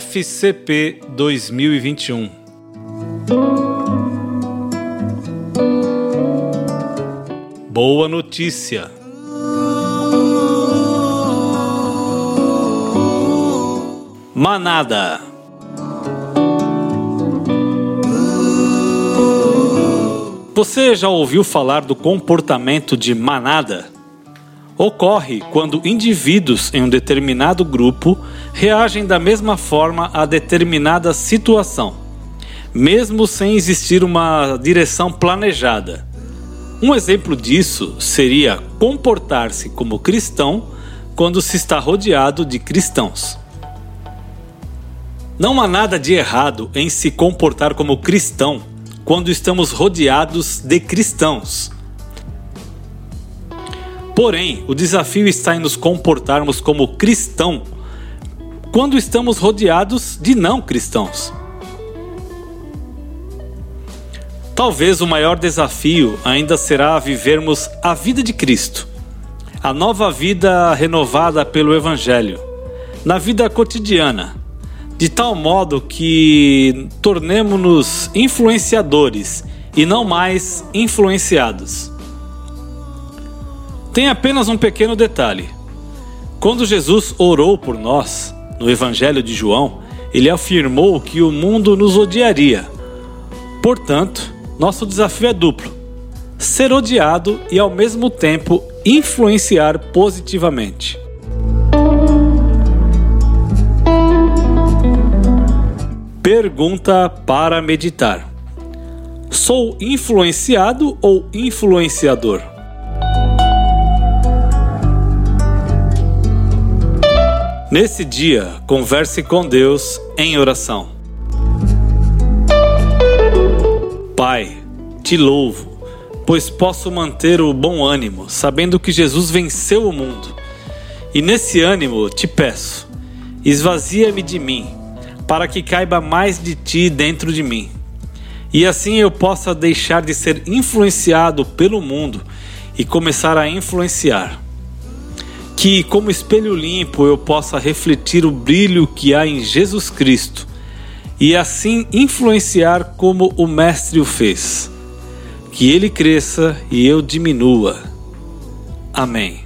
FCP 2021. Boa notícia! Manada. Você já ouviu falar do comportamento de manada? Ocorre quando indivíduos em um determinado grupo reagem da mesma forma a determinada situação, mesmo sem existir uma direção planejada. Um exemplo disso seria comportar-se como cristão quando se está rodeado de cristãos. Não há nada de errado em se comportar como cristão quando estamos rodeados de cristãos. Porém, o desafio está em nos comportarmos como cristão quando estamos rodeados de não cristãos. Talvez o maior desafio ainda será vivermos a vida de Cristo, a nova vida renovada pelo Evangelho, na vida cotidiana de tal modo que tornemos-nos influenciadores e não mais influenciados. Tem apenas um pequeno detalhe. Quando Jesus orou por nós, no Evangelho de João, ele afirmou que o mundo nos odiaria. Portanto, nosso desafio é duplo: ser odiado e ao mesmo tempo influenciar positivamente. Pergunta para meditar: Sou influenciado ou influenciador? Nesse dia, converse com Deus em oração. Pai, te louvo, pois posso manter o bom ânimo, sabendo que Jesus venceu o mundo. E nesse ânimo te peço, esvazia-me de mim para que caiba mais de ti dentro de mim. E assim eu possa deixar de ser influenciado pelo mundo e começar a influenciar. Que, como espelho limpo, eu possa refletir o brilho que há em Jesus Cristo e assim influenciar como o Mestre o fez. Que ele cresça e eu diminua. Amém.